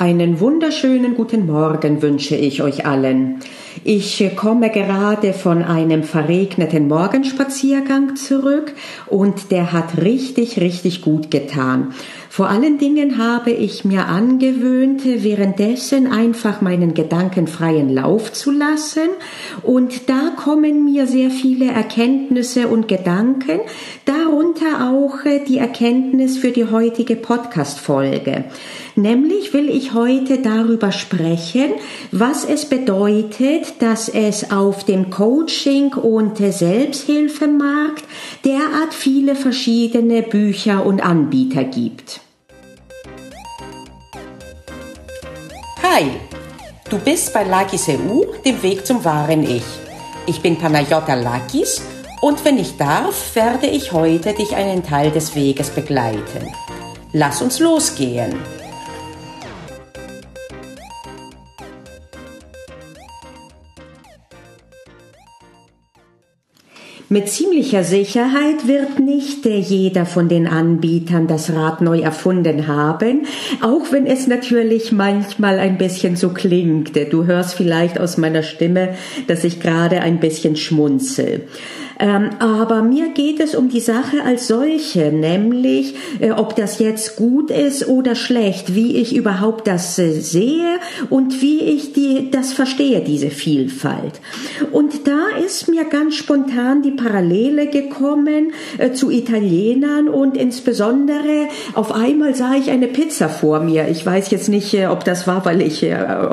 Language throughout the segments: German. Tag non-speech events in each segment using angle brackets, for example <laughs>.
Einen wunderschönen guten Morgen wünsche ich euch allen. Ich komme gerade von einem verregneten Morgenspaziergang zurück und der hat richtig, richtig gut getan. Vor allen Dingen habe ich mir angewöhnt, währenddessen einfach meinen Gedanken freien Lauf zu lassen und da kommen mir sehr viele Erkenntnisse und Gedanken, darunter auch die Erkenntnis für die heutige Podcast-Folge. Nämlich will ich heute darüber sprechen, was es bedeutet, dass es auf dem Coaching- und Selbsthilfemarkt derart viele verschiedene Bücher und Anbieter gibt. Hi, du bist bei Lakis EU, dem Weg zum wahren Ich. Ich bin Panayota Lakis und wenn ich darf, werde ich heute dich einen Teil des Weges begleiten. Lass uns losgehen. Mit ziemlicher Sicherheit wird nicht jeder von den Anbietern das Rad neu erfunden haben, auch wenn es natürlich manchmal ein bisschen so klingt. Du hörst vielleicht aus meiner Stimme, dass ich gerade ein bisschen schmunzel. Ähm, aber mir geht es um die Sache als solche, nämlich äh, ob das jetzt gut ist oder schlecht, wie ich überhaupt das äh, sehe und wie ich die, das verstehe, diese Vielfalt. Und da ist mir ganz spontan die Parallele gekommen äh, zu Italienern und insbesondere auf einmal sah ich eine Pizza vor mir. Ich weiß jetzt nicht, ob das war, weil ich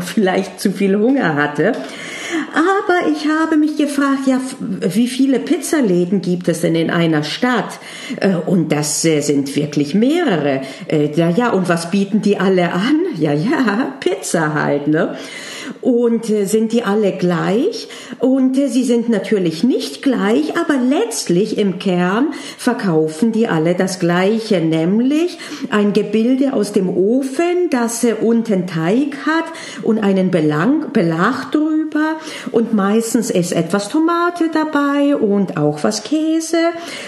vielleicht zu viel Hunger hatte. Aber ich habe mich gefragt, ja, wie viele Pizzaläden gibt es denn in einer Stadt? Äh, und das äh, sind wirklich mehrere. Äh, ja, ja, und was bieten die alle an? <laughs> Ja, ja, Pizza halt, ne? Und sind die alle gleich? Und sie sind natürlich nicht gleich, aber letztlich im Kern verkaufen die alle das Gleiche, nämlich ein Gebilde aus dem Ofen, das unten Teig hat und einen Belang, Belag drüber super und meistens ist etwas Tomate dabei und auch was Käse.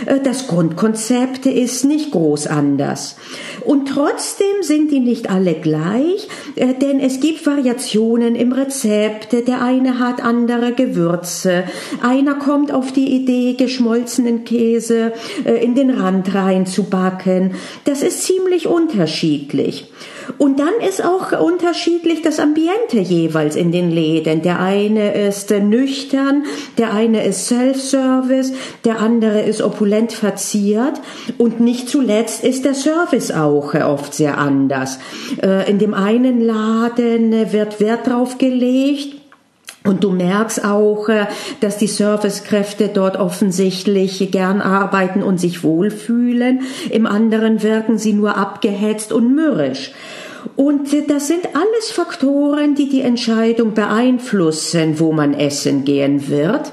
Äh, das Grundkonzept ist nicht groß anders. Und trotzdem sind die nicht alle gleich, äh, denn es gibt Variationen im Rezept. Der eine hat andere Gewürze. Einer kommt auf die Idee, geschmolzenen Käse äh, in den Rand reinzubacken. Das ist ziemlich unterschiedlich. Und dann ist auch unterschiedlich das Ambiente jeweils in den Läden. Der eine ist nüchtern, der eine ist Self-Service, der andere ist opulent verziert und nicht zuletzt ist der Service auch oft sehr anders. Äh, in dem einen Laden wird Wert drauf gelegt, und du merkst auch, äh, dass die Servicekräfte dort offensichtlich gern arbeiten und sich wohlfühlen. Im anderen wirken sie nur abgehetzt und mürrisch. Und das sind alles Faktoren, die die Entscheidung beeinflussen, wo man essen gehen wird.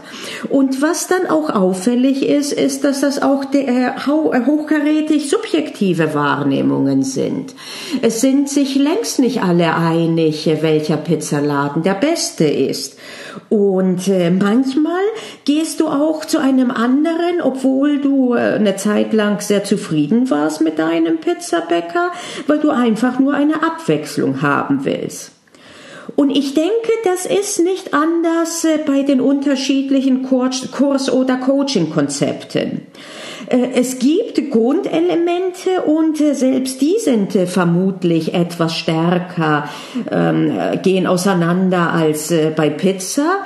Und was dann auch auffällig ist, ist, dass das auch hochkarätig subjektive Wahrnehmungen sind. Es sind sich längst nicht alle einig, welcher Pizzaladen der beste ist. Und äh, manchmal gehst du auch zu einem anderen, obwohl du äh, eine Zeit lang sehr zufrieden warst mit deinem Pizzabäcker, weil du einfach nur eine Abwechslung haben willst. Und ich denke, das ist nicht anders äh, bei den unterschiedlichen Kurs- oder Coaching-Konzepten. Äh, es gibt Grundelemente und äh, selbst die sind äh, vermutlich etwas stärker, ähm, gehen auseinander als bei Pizza,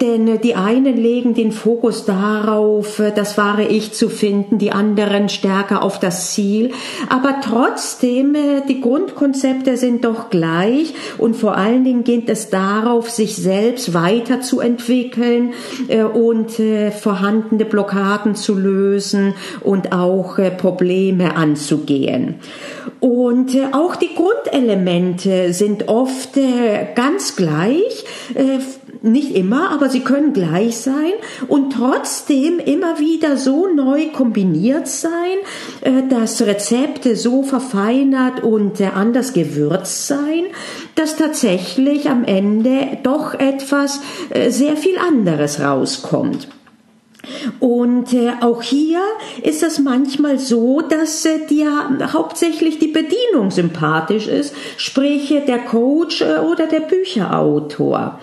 denn die einen legen den Fokus darauf, das wahre Ich zu finden, die anderen stärker auf das Ziel, aber trotzdem, die Grundkonzepte sind doch gleich. Und vor allen Dingen geht es darauf, sich selbst weiterzuentwickeln und vorhandene Blockaden zu lösen und auch äh, Probleme anzugehen. Und äh, auch die Grundelemente sind oft äh, ganz gleich, nicht immer, aber sie können gleich sein und trotzdem immer wieder so neu kombiniert sein, dass Rezepte so verfeinert und anders gewürzt sein, dass tatsächlich am Ende doch etwas sehr viel anderes rauskommt. Und äh, auch hier ist es manchmal so, dass äh, dir hauptsächlich die Bedienung sympathisch ist, sprich äh, der Coach äh, oder der Bücherautor.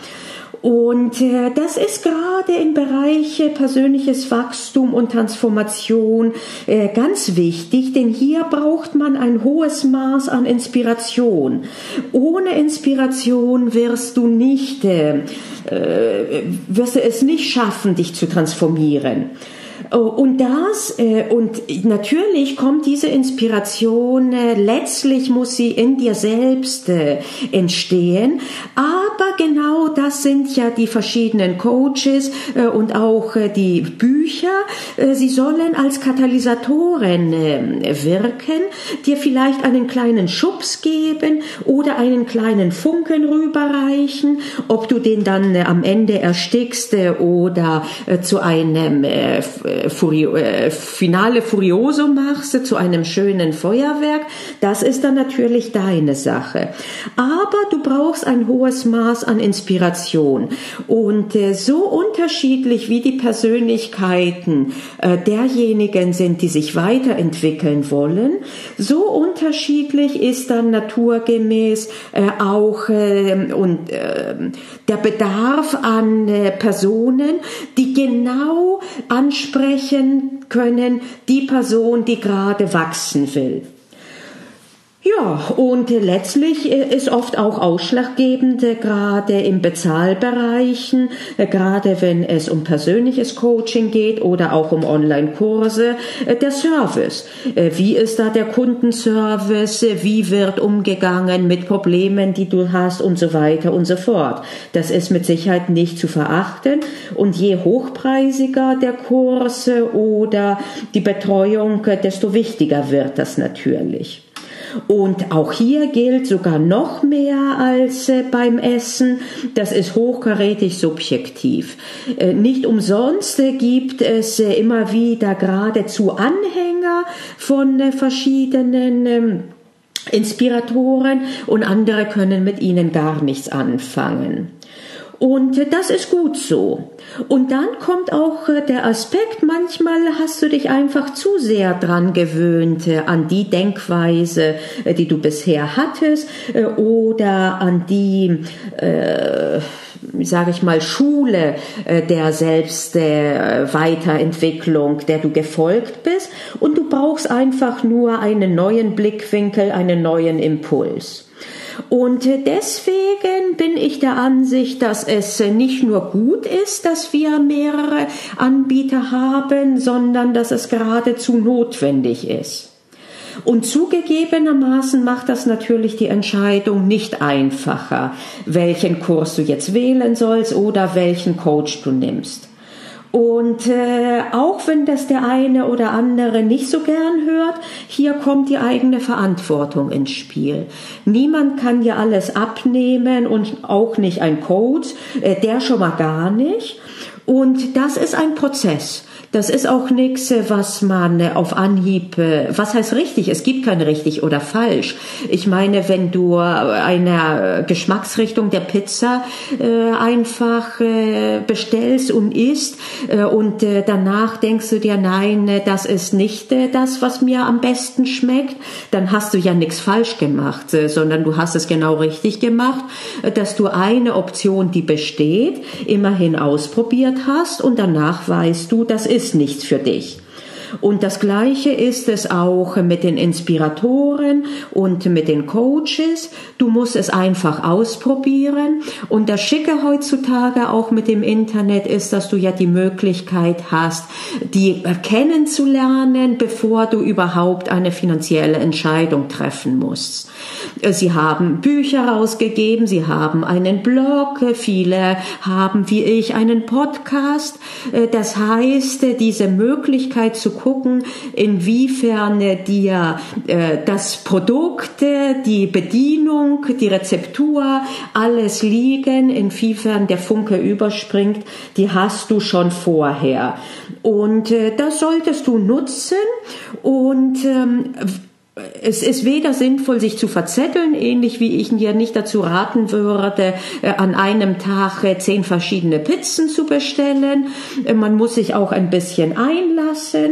Und äh, das ist gerade im Bereich äh, persönliches Wachstum und Transformation äh, ganz wichtig, denn hier braucht man ein hohes Maß an Inspiration. Ohne Inspiration wirst du nicht, wirst du es nicht schaffen, dich zu transformieren. Und das, und natürlich kommt diese Inspiration, letztlich muss sie in dir selbst entstehen, aber genau das sind ja die verschiedenen Coaches und auch die Bücher. Sie sollen als Katalysatoren wirken, dir vielleicht einen kleinen Schubs geben oder einen kleinen Funken rüberreichen, ob du den dann am Ende erstickst oder zu einem Furio, äh, Finale Furioso machst zu einem schönen Feuerwerk, das ist dann natürlich deine Sache. Aber du brauchst ein hohes Maß an Inspiration. Und äh, so unterschiedlich wie die Persönlichkeiten äh, derjenigen sind, die sich weiterentwickeln wollen, so unterschiedlich ist dann naturgemäß äh, auch äh, und äh, der Bedarf an äh, Personen, die genau ansprechen können, die Person, die gerade wachsen will. Ja, und letztlich äh, ist oft auch ausschlaggebend, äh, gerade im Bezahlbereichen, äh, gerade wenn es um persönliches Coaching geht oder auch um Online-Kurse, der Service. Wie ist da der Kundenservice? Wie wird umgegangen mit Problemen, die du hast und so weiter und so fort. Das ist mit Sicherheit nicht zu verachten. Und je hochpreisiger der Kurs oder die Betreuung, desto wichtiger wird das natürlich. Und auch hier gilt sogar noch mehr als äh, beim Essen, das ist hochkarätig subjektiv. Äh, nicht umsonst äh, gibt es immer wieder geradezu Anhänger von verschiedenen ähm, Inspiratoren und andere können mit ihnen gar nichts anfangen. Und das ist gut so. Und dann kommt auch äh, der Aspekt, manchmal hast du dich einfach zu sehr dran gewöhnt äh, an die Denkweise, äh, die du bisher hattest oder an die, äh, sage ich mal, Schule der Selbstweiterentwicklung, der du gefolgt bist. Und du brauchst einfach nur einen neuen Blickwinkel, einen neuen Impuls. Und deswegen bin ich der Ansicht, dass es nicht nur gut ist, dass wir mehrere Anbieter haben, sondern dass es geradezu notwendig ist. Und zugegebenermaßen macht das natürlich die Entscheidung nicht einfacher, welchen Kurs du jetzt wählen sollst oder welchen Coach du nimmst. Und äh, auch wenn das der eine oder andere nicht so gern hört, hier kommt die eigene Verantwortung ins Spiel. Niemand kann dir alles abnehmen und auch nicht ein Coach, äh, der schon mal gar nicht. Und das ist ein Prozess. Das ist auch nichts, was man auf Anhieb, was heißt richtig? Es gibt kein richtig oder falsch. Ich meine, wenn du eine Geschmacksrichtung der Pizza äh, einfach äh, bestellst und isst äh, und danach denkst du dir, nein, das ist nicht das, was mir am besten schmeckt, dann hast du ja nichts falsch gemacht, sondern du hast es genau richtig gemacht, dass du eine Option, die besteht, immerhin ausprobiert hast und danach weißt du, das ist ist nichts für dich. Und das Gleiche ist es auch mit den Inspiratoren und mit den Coaches. Du musst es einfach ausprobieren. Und das Schicke heutzutage auch mit dem Internet ist, dass du ja die Möglichkeit hast, die kennenzulernen, bevor du überhaupt eine finanzielle Entscheidung treffen musst. Sie haben Bücher rausgegeben, sie haben einen Blog, viele haben wie ich einen Podcast. Das heißt, diese Möglichkeit zu gucken, inwiefern dir äh, das Produkt, die Bedienung, die Rezeptur, alles liegen, inwiefern der Funke überspringt, die hast du schon vorher. Und äh, das solltest du nutzen und ähm, es ist weder sinnvoll, sich zu verzetteln, ähnlich wie ich dir nicht dazu raten würde, äh, an einem Tag äh, zehn verschiedene Pizzen zu bestellen. Äh, man muss sich auch ein bisschen einlassen.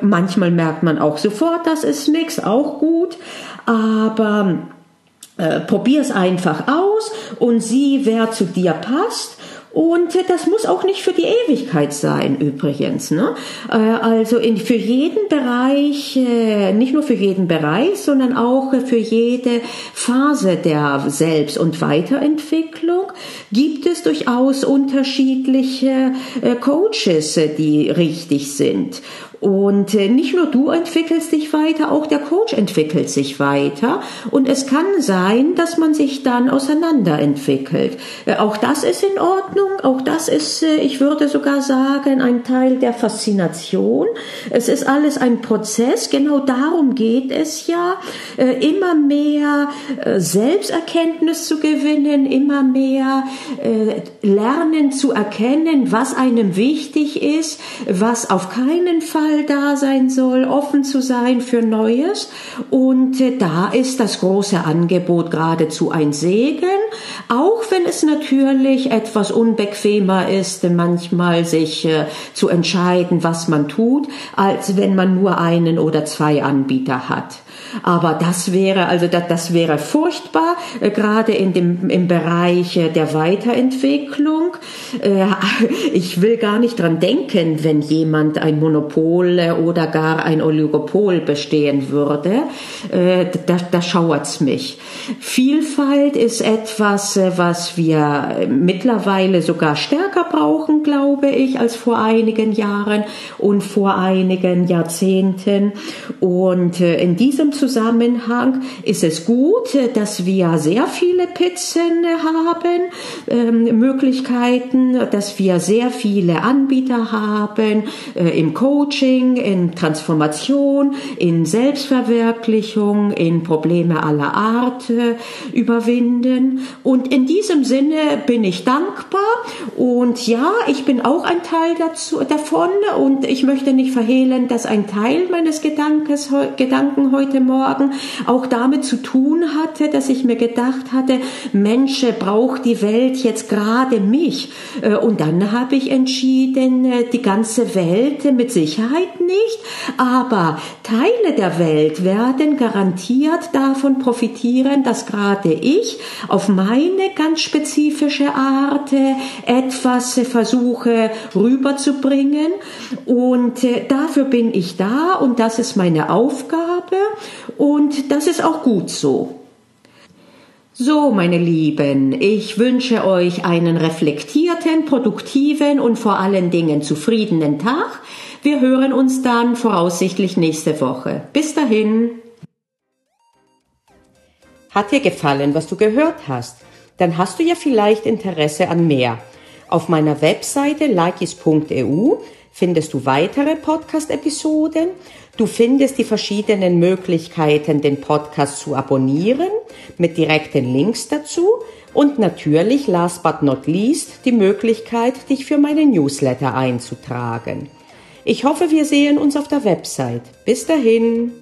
Manchmal merkt man auch sofort, das ist nichts, auch gut. Aber äh, probier's einfach aus und sieh, wer zu dir passt und das muss auch nicht für die Ewigkeit sein, übrigens. Ne? Äh, also in, für jeden Bereich, äh, nicht nur für jeden Bereich, sondern auch für jede Phase der Selbst- und Weiterentwicklung gibt es durchaus unterschiedliche äh, Coaches, die richtig sind. Und äh, nicht nur du entwickelst dich weiter, auch der Coach entwickelt sich weiter. Und es kann sein, dass man sich dann auseinanderentwickelt. Äh, auch das ist in Ordnung. Auch das ist, äh, ich würde sogar sagen, ein Teil der Faszination. Es ist alles ein Prozess. Genau darum geht es ja, immer mehr Selbsterkenntnis zu gewinnen, immer mehr lernen zu erkennen, was einem wichtig ist, was auf keinen Fall Fall da sein soll, offen zu sein für Neues. Und äh, da ist das große Angebot geradezu ein Segen, auch wenn es natürlich etwas unbequemer ist, manchmal sich äh, zu entscheiden, was man tut, als wenn man nur einen oder zwei Anbieter hat. Aber das wäre, also das, das wäre furchtbar, äh, gerade in dem, im Bereich äh, der Weiterentwicklung. Äh, <laughs> ich will gar nicht dran denken, wenn jemand ein Monopol äh, oder gar ein Oligopol bestehen würde. Äh, da, da schauert's mich. Vielfalt ist etwas, was wir mittlerweile sogar stärker brauchen, glaube ich, als vor einigen Jahren und vor einigen Jahrzehnten. Und in diesem Zusammenhang ist es gut, dass wir sehr viele Pizzen haben, ähm, Möglichkeiten, dass wir sehr viele Anbieter haben äh, im Coaching, in Transformation, in Selbstverwirklichung, in Probleme aller Art äh, überwinden. Und in diesem Sinne bin ich dankbar und ja, ich bin auch ein Teil dazu, davon und ich möchte nicht verhehlen, dass ein Teil meines Gedankes, Gedanken heute Morgen auch damit zu tun hatte, dass ich mir gedacht hatte, Mensch, braucht die Welt jetzt gerade mich? Äh, und dann habe ich entschieden, äh, die ganze Welt mit Sicherheit nicht, aber Teile der Welt werden garantiert davon profitieren, dass gerade ich auf meine ganz spezifische Art äh, etwas versuche rüberzubringen. Und dafür bin ich da und das ist meine Aufgabe. Und das ist auch gut so. So, meine Lieben, ich wünsche euch einen reflektierten, produktiven und vor allen Dingen zufriedenen Tag. Wir hören uns dann voraussichtlich nächste Woche. Bis dahin. Hat dir gefallen, was du gehört hast? Dann hast du ja vielleicht Interesse an mehr. Auf meiner Webseite likis.eu findest du weitere Podcast-Episoden. Du findest die verschiedenen Möglichkeiten, den Podcast zu abonnieren, mit direkten Links dazu und natürlich, last but not least, die Möglichkeit, dich für meine Newsletter einzutragen. Ich hoffe, wir sehen uns auf der Website. Bis dahin.